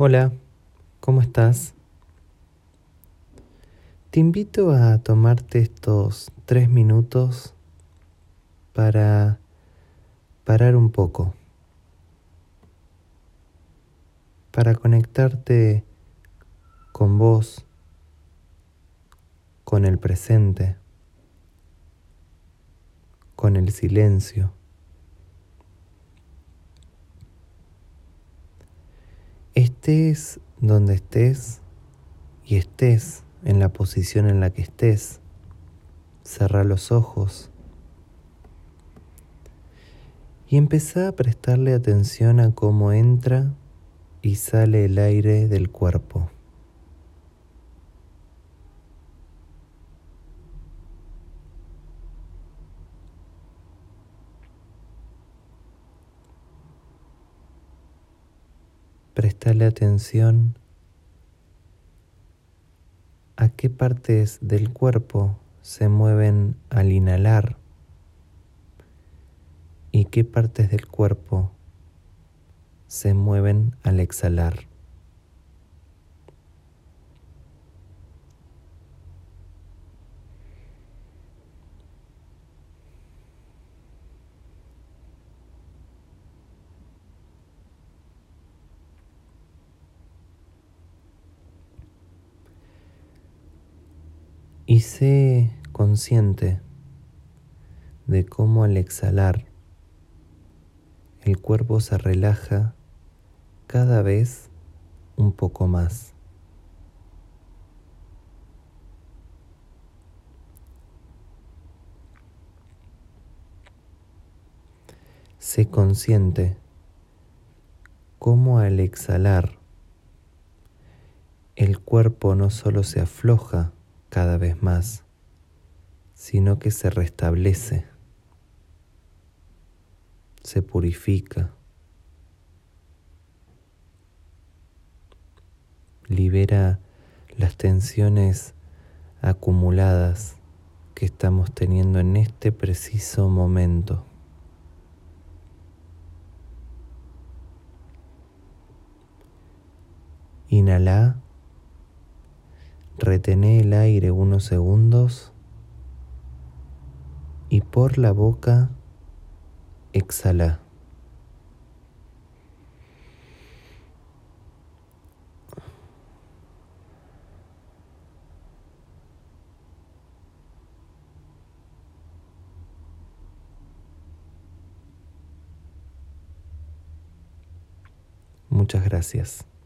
Hola, ¿cómo estás? Te invito a tomarte estos tres minutos para parar un poco, para conectarte con vos, con el presente, con el silencio. Estés donde estés y estés en la posición en la que estés, cerra los ojos y empezá a prestarle atención a cómo entra y sale el aire del cuerpo. Prestale atención a qué partes del cuerpo se mueven al inhalar y qué partes del cuerpo se mueven al exhalar. Y sé consciente de cómo al exhalar el cuerpo se relaja cada vez un poco más. Sé consciente cómo al exhalar el cuerpo no solo se afloja, cada vez más, sino que se restablece, se purifica, libera las tensiones acumuladas que estamos teniendo en este preciso momento. Inhala Retené el aire unos segundos y por la boca exhala. Muchas gracias.